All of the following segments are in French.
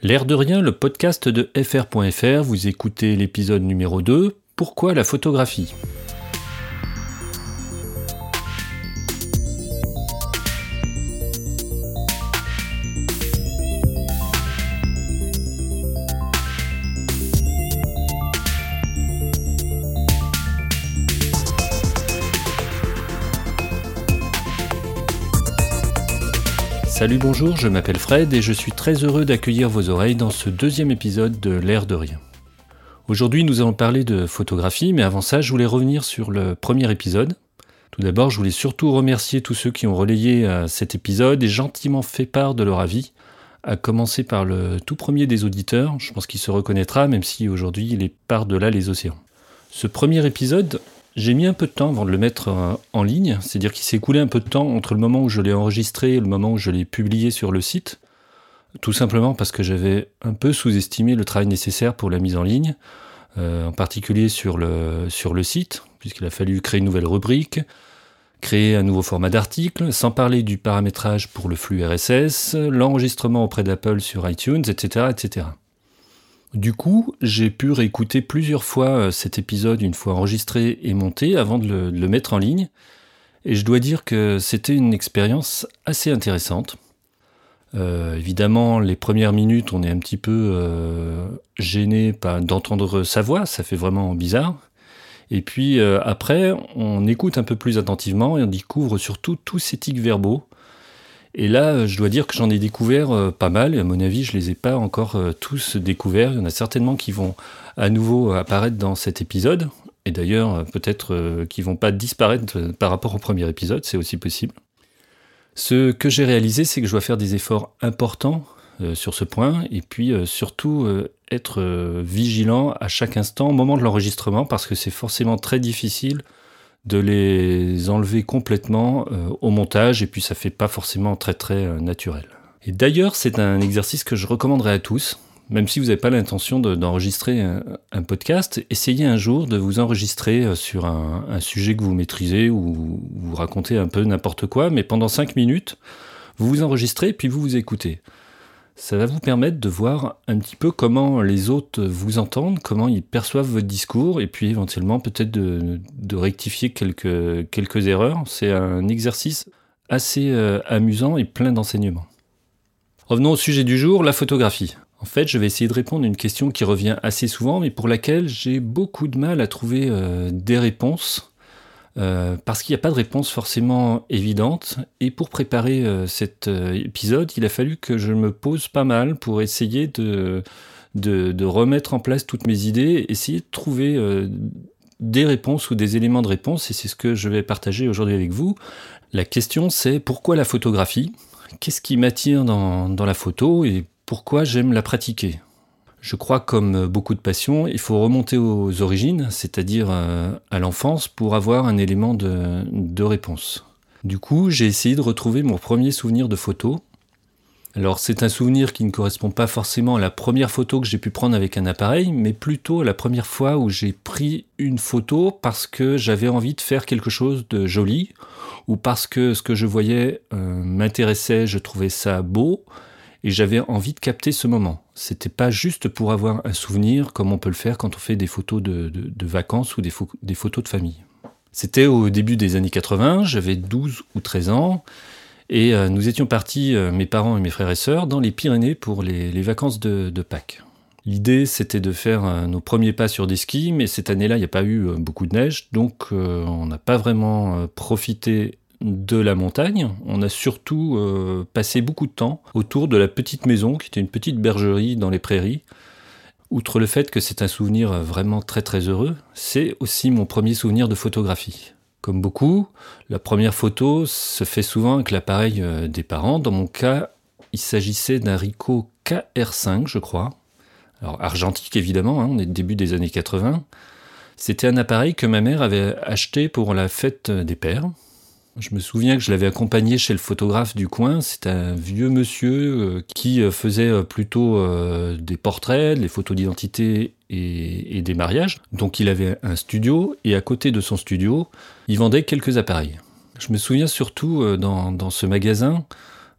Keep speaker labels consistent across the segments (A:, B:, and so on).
A: L'air de rien, le podcast de fr.fr, vous écoutez l'épisode numéro 2, Pourquoi la photographie? Salut bonjour, je m'appelle Fred et je suis très heureux d'accueillir vos oreilles dans ce deuxième épisode de L'air de rien. Aujourd'hui nous allons parler de photographie, mais avant ça je voulais revenir sur le premier épisode. Tout d'abord je voulais surtout remercier tous ceux qui ont relayé euh, cet épisode et gentiment fait part de leur avis, à commencer par le tout premier des auditeurs, je pense qu'il se reconnaîtra même si aujourd'hui il est par-delà les océans. Ce premier épisode, j'ai mis un peu de temps avant de le mettre euh, en ligne, c'est-à-dire qu'il s'est écoulé un peu de temps entre le moment où je l'ai enregistré et le moment où je l'ai publié sur le site, tout simplement parce que j'avais un peu sous-estimé le travail nécessaire pour la mise en ligne, euh, en particulier sur le, sur le site, puisqu'il a fallu créer une nouvelle rubrique, créer un nouveau format d'article, sans parler du paramétrage pour le flux RSS, l'enregistrement auprès d'Apple sur iTunes, etc., etc. Du coup, j'ai pu réécouter plusieurs fois euh, cet épisode une fois enregistré et monté avant de le, mettre en ligne. Et je dois dire que c'était une expérience assez intéressante. Euh, évidemment, les premières minutes, on est un petit peu euh, gêné d'entendre sa voix, ça fait vraiment bizarre. Et puis après, on écoute un peu plus attentivement et on découvre surtout tous ces tics verbaux et là, je dois dire que j'en ai découvert euh, pas mal, et à mon avis, je les ai pas encore euh, tous découverts. Il y en a certainement qui vont à nouveau apparaître dans cet épisode, et d'ailleurs, euh, peut-être qui vont pas disparaître par rapport au premier épisode, c'est aussi possible. Ce que j'ai réalisé, c'est que je dois faire des efforts importants sur ce point, et puis surtout être vigilant à chaque instant au moment de l'enregistrement, parce que c'est forcément très difficile de les enlever complètement euh, au montage et puis ça fait pas forcément très très euh, naturel. Et d'ailleurs, c'est un exercice que je recommanderais à tous, même si vous n'avez pas l'intention d'enregistrer un, podcast, essayez un jour de vous enregistrer euh, sur un, sujet que vous maîtrisez ou vous racontez un peu n'importe quoi, mais pendant 5 minutes, vous vous enregistrez puis vous vous écoutez ça va vous permettre de voir un petit peu comment les autres vous entendent, comment ils perçoivent votre discours, et puis éventuellement peut-être de, rectifier quelques, erreurs. C'est un exercice assez euh, amusant et plein d'enseignements. Revenons au sujet du jour, la photographie. En fait, je vais essayer de répondre à une question qui revient assez souvent, mais pour laquelle j'ai beaucoup de mal à trouver euh, des réponses. Euh, parce qu'il n'y a pas de réponse forcément évidente. Et pour préparer euh, cet euh, épisode, il a fallu que je me pose pas mal pour essayer de, remettre en place toutes mes idées, essayer de trouver des réponses ou des éléments de réponse. Et c'est ce que je vais partager aujourd'hui avec vous. La question c'est pourquoi la photographie? Qu'est-ce qui m'attire dans la photo? Et pourquoi j'aime la pratiquer? Je crois, comme beaucoup de passions, il faut remonter aux origines, c'est-à-dire euh, à l'enfance, pour avoir un élément de, réponse. Du coup, j'ai essayé de retrouver mon premier souvenir de photo. Alors, c'est un souvenir qui ne correspond pas forcément à la première photo que j'ai pu prendre avec un appareil, mais plutôt à la première fois où j'ai pris une photo parce que j'avais envie de faire quelque chose de joli, ou parce que ce que je voyais euh, m'intéressait, je trouvais ça beau, et j'avais envie de capter ce moment. C'était pas juste pour avoir un souvenir comme on peut le faire quand on fait des photos de, vacances ou des, photos de famille. C'était au début des années 80, j'avais 12 ou 13 ans, et euh, nous étions partis, euh, mes parents et mes frères et sœurs, dans les Pyrénées pour les, vacances de, Pâques. L'idée, c'était de faire euh, nos premiers pas sur des skis, mais cette année-là, il n'y a pas eu beaucoup de neige, donc on n'a pas vraiment profité de la montagne, on a surtout euh, passé beaucoup de temps autour de la petite maison qui était une petite bergerie dans les prairies. Outre le fait que c'est un souvenir vraiment très très heureux, c'est aussi mon premier souvenir de photographie. Comme beaucoup, la première photo se fait souvent avec l'appareil euh, des parents. Dans mon cas, il s'agissait d'un Ricoh KR5, je crois. Alors argentique évidemment, hein, on est début des années 80. C'était un appareil que ma mère avait acheté pour la fête des pères. Je me souviens que je l'avais accompagné chez le photographe du coin. C'est un vieux monsieur euh, qui euh, faisait euh, plutôt des portraits, des photos d'identité et, des mariages. Donc il avait un studio et à côté de son studio, il vendait quelques appareils. Je me souviens surtout dans, ce magasin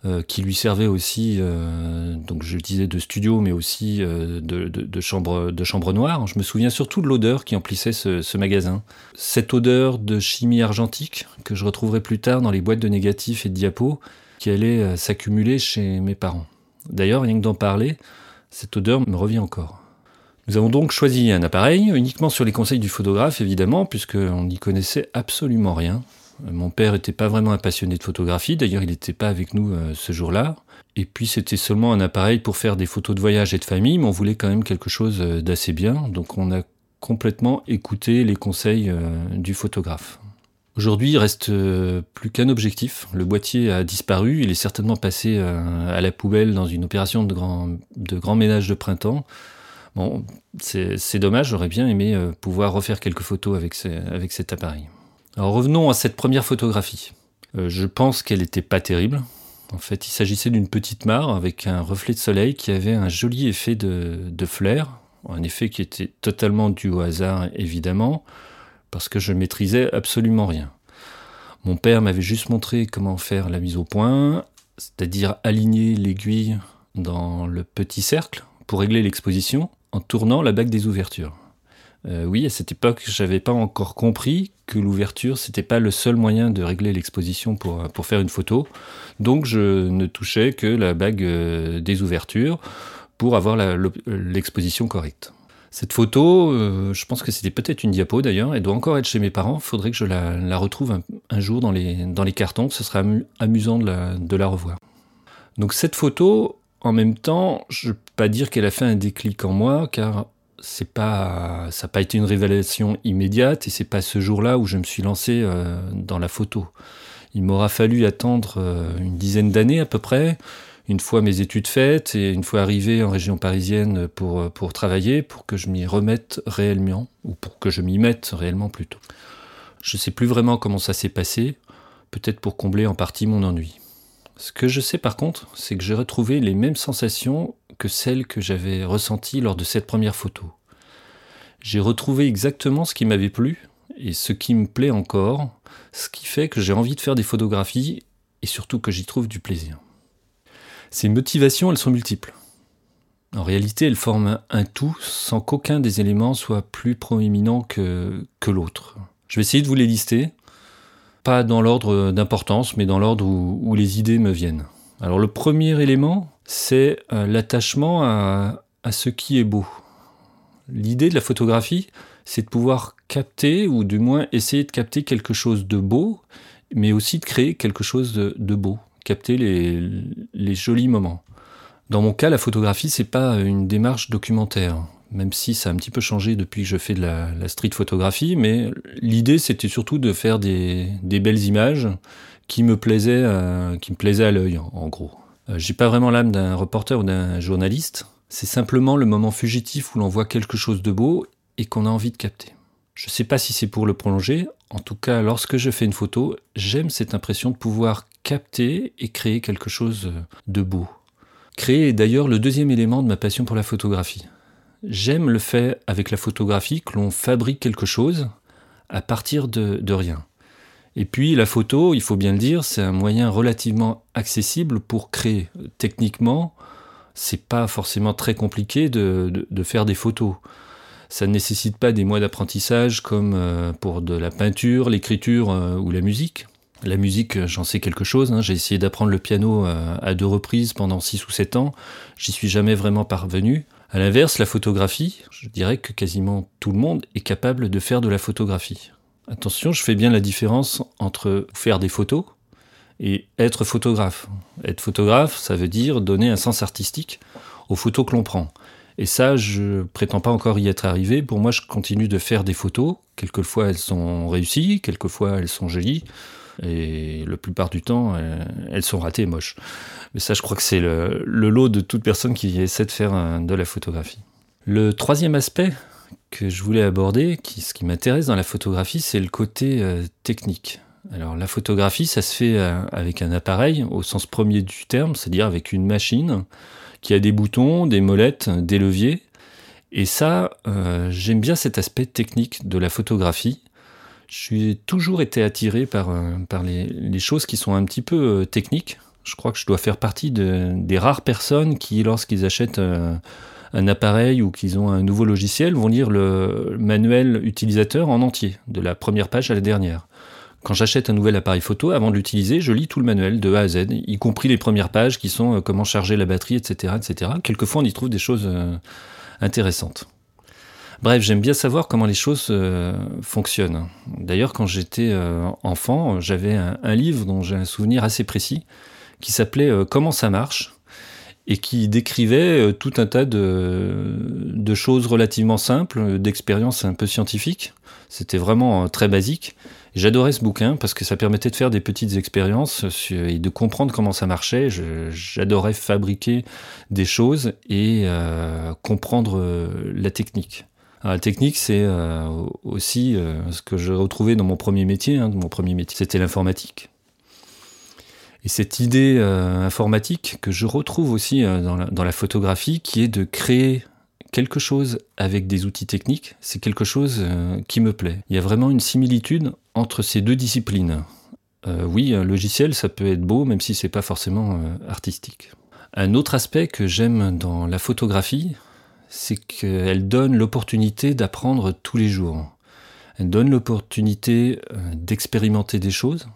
A: euh, qui lui servait aussi, euh, donc je disais de studio, mais aussi euh, de, chambre, noire. Je me souviens surtout de l'odeur qui emplissait ce, ce, magasin. Cette odeur de chimie argentique que je retrouverai plus tard dans les boîtes de négatifs et de diapos qui allait s'accumuler chez mes parents. D'ailleurs, rien que d'en parler, cette odeur me revient encore. Nous avons donc choisi un appareil uniquement sur les conseils du photographe, évidemment, puisqu'on n'y connaissait absolument rien. Mon père n'était pas vraiment un passionné de photographie, d'ailleurs il n'était pas avec nous euh, ce jour-là. Et puis c'était seulement un appareil pour faire des photos de voyage et de famille, mais on voulait quand même quelque chose euh, d'assez bien, donc on a complètement écouté les conseils euh, du photographe. Aujourd'hui, il reste plus qu'un objectif. Le boîtier a disparu, il est certainement passé à la poubelle dans une opération de grand, ménage de printemps. Bon, c'est dommage, j'aurais bien aimé pouvoir refaire quelques photos avec cet appareil. Revenons à cette première photographie. Euh, je pense qu'elle n'était pas terrible. En fait, il s'agissait d'une petite mare avec un reflet de soleil qui avait un joli effet de, de flair, un effet qui était totalement dû au hasard évidemment, parce que je maîtrisais absolument rien. Mon père m'avait juste montré comment faire la mise au point, c'est-à-dire aligner l'aiguille dans le petit cercle pour régler l'exposition en tournant la bague des ouvertures. Euh, oui, à cette époque, j'avais pas encore compris que l'ouverture, c'était pas le seul moyen de régler l'exposition pour, pour faire une photo. Donc, je ne touchais que la bague euh, des ouvertures pour avoir l'exposition correcte. Cette photo, euh, je pense que c'était peut-être une diapo d'ailleurs, elle doit encore être chez mes parents. Il faudrait que je la, retrouve un, jour dans les, dans les cartons, ce serait amusant de la, de la revoir. Donc cette photo, en même temps, je ne peux pas dire qu'elle a fait un déclic en moi, car c'est pas, ça n'a pas été une révélation immédiate et c'est pas ce jour-là où je me suis lancé euh, dans la photo. Il m'aura fallu attendre euh, une dizaine d'années à peu près, une fois mes études faites et une fois arrivé en région parisienne pour, euh, pour travailler, pour que je m'y remette réellement, ou pour que je m'y mette réellement plutôt. Je sais plus vraiment comment ça s'est passé, peut-être pour combler en partie mon ennui. Ce que je sais par contre, c'est que j'ai retrouvé les mêmes sensations que celles que j'avais ressenties lors de cette première photo. J'ai retrouvé exactement ce qui m'avait plu et ce qui me plaît encore, ce qui fait que j'ai envie de faire des photographies et surtout que j'y trouve du plaisir. Ces motivations, elles sont multiples. En réalité, elles forment un tout sans qu'aucun des éléments soit plus proéminent que, l'autre. Je vais essayer de vous les lister, pas dans l'ordre d'importance, mais dans l'ordre où les idées me viennent. Alors le premier élément, c'est euh, l'attachement à, ce qui est beau. L'idée de la photographie, c'est de pouvoir capter, ou du moins essayer de capter quelque chose de beau, mais aussi de créer quelque chose de, beau, capter les, jolis moments. Dans mon cas, la photographie, c'est pas une démarche documentaire, même si ça a un petit peu changé depuis que je fais de la, street photographie, mais l'idée, c'était surtout de faire des, belles images qui me plaisaient, qui me plaisaient à l'œil, en gros. Euh, j'ai pas vraiment l'âme d'un reporter ou d'un journaliste. C'est simplement le moment fugitif où l'on voit quelque chose de beau et qu'on a envie de capter. Je sais pas si c'est pour le prolonger. En tout cas, lorsque je fais une photo, j'aime cette impression de pouvoir capter et créer quelque chose de beau. Créer est d'ailleurs le deuxième élément de ma passion pour la photographie. J'aime le fait avec la photographie que l'on fabrique quelque chose à partir de, de rien. Et puis la photo, il faut bien le dire, c'est un moyen relativement accessible pour créer. Techniquement, c'est pas forcément très compliqué de, faire des photos. Ça ne nécessite pas des mois d'apprentissage comme euh, pour de la peinture, l'écriture euh, ou la musique. La musique, j'en sais quelque chose. Hein. J'ai essayé d'apprendre le piano euh, à deux reprises pendant six ou sept ans. J'y suis jamais vraiment parvenu. À l'inverse, la photographie, je dirais que quasiment tout le monde est capable de faire de la photographie. Attention, je fais bien la différence entre faire des photos et être photographe. Être photographe, ça veut dire donner un sens artistique aux photos que l'on prend. Et ça, je prétends pas encore y être arrivé. Pour moi, je continue de faire des photos. Quelquefois, elles sont réussies, quelquefois, elles sont jolies. Et la plupart du temps, elles sont ratées et moches. Mais ça, je crois que c'est le, lot de toute personne qui essaie de faire de la photographie. Le troisième aspect que je voulais aborder, ce qui m'intéresse dans la photographie, c'est le côté euh, technique. Alors la photographie, ça se fait euh, avec un appareil au sens premier du terme, c'est-à-dire avec une machine qui a des boutons, des molettes, des leviers. Et ça, euh, j'aime bien cet aspect technique de la photographie. Je suis toujours été attiré par, par les, choses qui sont un petit peu techniques. Je crois que je dois faire partie des rares personnes qui, lorsqu'ils achètent un appareil ou qu'ils ont un nouveau logiciel, vont lire le manuel utilisateur en entier, de la première page à la dernière. Quand j'achète un nouvel appareil photo, avant de l'utiliser, je lis tout le manuel de A à Z, y compris les premières pages qui sont euh, comment charger la batterie, etc., etc. Quelquefois, on y trouve des choses euh, intéressantes. Bref, j'aime bien savoir comment les choses euh, fonctionnent. D'ailleurs, quand j'étais enfant, j'avais un, livre dont j'ai un souvenir assez précis qui s'appelait Comment ça marche? Et qui décrivait tout un tas de, choses relativement simples, d'expériences un peu scientifiques. C'était vraiment très basique. J'adorais ce bouquin parce que ça permettait de faire des petites expériences et de comprendre comment ça marchait. J'adorais fabriquer des choses et euh, comprendre euh, la technique. la technique, c'est euh, aussi ce que je retrouvais dans mon premier métier. Hein, mon premier métier, c'était l'informatique. Et cette idée informatique que je retrouve aussi dans la, dans la photographie, qui est de créer quelque chose avec des outils techniques, c'est quelque chose euh, qui me plaît. Il y a vraiment une similitude entre ces deux disciplines. Euh, oui, un logiciel, ça peut être beau, même si c'est pas forcément euh, artistique. Un autre aspect que j'aime dans la photographie, c'est qu'elle donne l'opportunité d'apprendre tous les jours. Elle donne l'opportunité d'expérimenter des choses,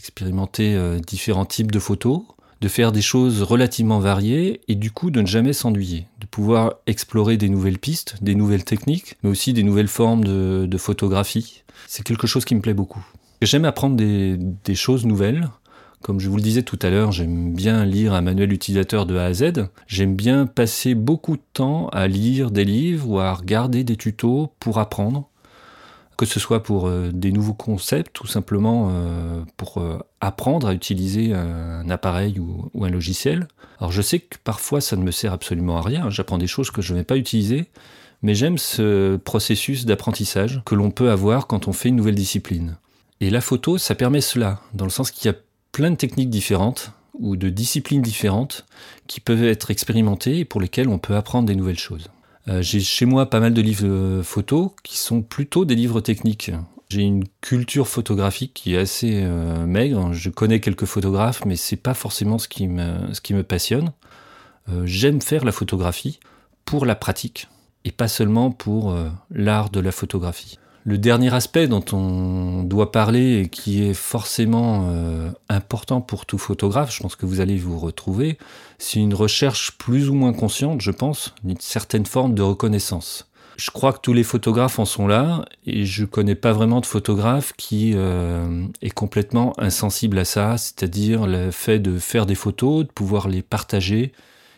A: d'expérimenter différents types de photos, de faire des choses relativement variées et du coup de ne jamais s'ennuyer, de pouvoir explorer des nouvelles pistes, des nouvelles techniques, mais aussi des nouvelles formes de, photographie. C'est quelque chose qui me plaît beaucoup. J'aime apprendre des, des choses nouvelles, comme je vous le disais tout à l'heure, j'aime bien lire un manuel utilisateur de A à Z. J'aime bien passer beaucoup de temps à lire des livres ou à regarder des tutos pour apprendre que ce soit pour euh, des nouveaux concepts ou simplement euh, pour euh, apprendre à utiliser un appareil ou, un logiciel. Alors je sais que parfois ça ne me sert absolument à rien, j'apprends des choses que je ne vais pas utiliser, mais j'aime ce processus d'apprentissage que l'on peut avoir quand on fait une nouvelle discipline. Et la photo, ça permet cela, dans le sens qu'il y a plein de techniques différentes ou de disciplines différentes qui peuvent être expérimentées et pour lesquelles on peut apprendre des nouvelles choses. Euh, j'ai chez moi pas mal de livres photos qui sont plutôt des livres techniques. J'ai une culture photographique qui est assez euh, maigre. Je connais quelques photographes, mais c'est pas forcément ce qui me, ce passionne. Euh, j'aime faire la photographie pour la pratique et pas seulement pour l'art de la photographie. Le dernier aspect dont on doit parler et qui est forcément euh, important pour tout photographe, je pense que vous allez vous retrouver, c'est une recherche plus ou moins consciente, je pense, d'une certaine forme de reconnaissance. Je crois que tous les photographes en sont là et je connais pas vraiment de photographe qui euh, est complètement insensible à ça, c'est-à-dire le fait de faire des photos, de pouvoir les partager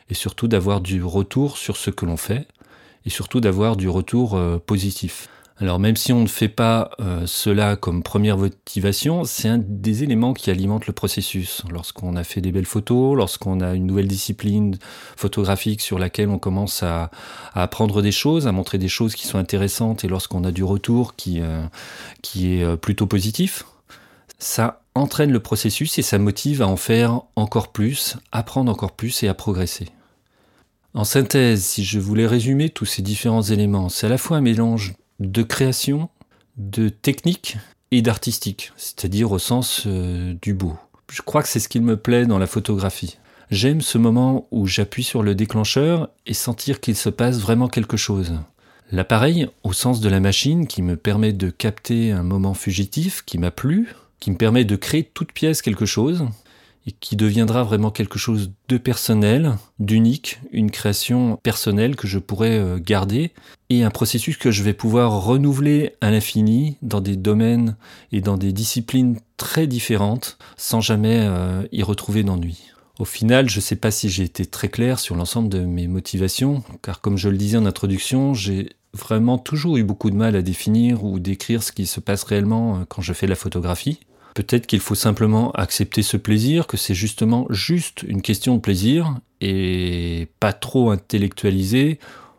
A: et surtout d'avoir du retour sur ce que l'on fait et surtout d'avoir du retour euh, positif. Alors même si on ne fait pas euh, cela comme première motivation, c'est un des éléments qui alimente le processus. Lorsqu'on a fait des belles photos, lorsqu'on a une nouvelle discipline photographique sur laquelle on commence à, apprendre des choses, à montrer des choses qui sont intéressantes, et lorsqu'on a du retour qui, euh, qui est euh, plutôt positif, ça entraîne le processus et ça motive à en faire encore plus, apprendre encore plus et à progresser. En synthèse, si je voulais résumer tous ces différents éléments, c'est à la fois un mélange de création, de technique et d'artistique, c'est-à-dire au sens euh, du beau. Je crois que c'est ce qui me plaît dans la photographie. J'aime ce moment où j'appuie sur le déclencheur et sentir qu'il se passe vraiment quelque chose. L'appareil, au sens de la machine, qui me permet de capter un moment fugitif qui m'a plu, qui me permet de créer toute pièce quelque chose, et qui deviendra vraiment quelque chose de personnel, d'unique, une création personnelle que je pourrais euh, garder et un processus que je vais pouvoir renouveler à l'infini dans des domaines et dans des disciplines très différentes sans jamais euh, y retrouver d'ennui. Au final, je ne sais pas si j'ai été très clair sur l'ensemble de mes motivations, car comme je le disais en introduction, j'ai vraiment toujours eu beaucoup de mal à définir ou décrire ce qui se passe réellement euh, quand je fais la photographie. Peut-être qu'il faut simplement accepter ce plaisir, que c'est justement juste une question de plaisir et pas trop intellectualiser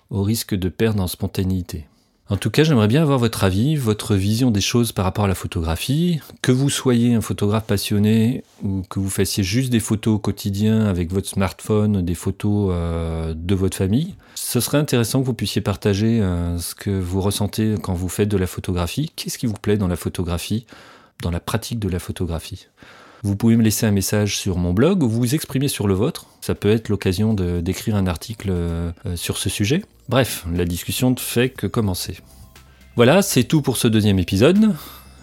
A: au risque de perdre en spontanéité. En tout cas, j'aimerais bien avoir votre avis, votre vision des choses par rapport à la photographie. Que vous soyez un photographe passionné ou que vous fassiez juste des photos au quotidien avec votre smartphone, des photos euh, de votre famille, ce serait intéressant que vous puissiez partager euh, ce que vous ressentez quand vous faites de la photographie. Qu'est-ce qui vous plaît dans la photographie? Dans la pratique de la photographie. Vous pouvez me laisser un message sur mon blog ou vous exprimer sur le vôtre. Ça peut être l'occasion d'écrire un article euh, sur ce sujet. Bref, la discussion ne fait que commencer. Voilà, c'est tout pour ce deuxième épisode.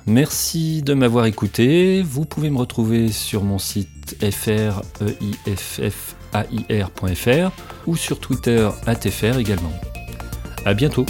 A: Merci de m'avoir écouté. Vous pouvez me retrouver sur mon site freifffair.fr ou sur Twitter @fr également. À bientôt.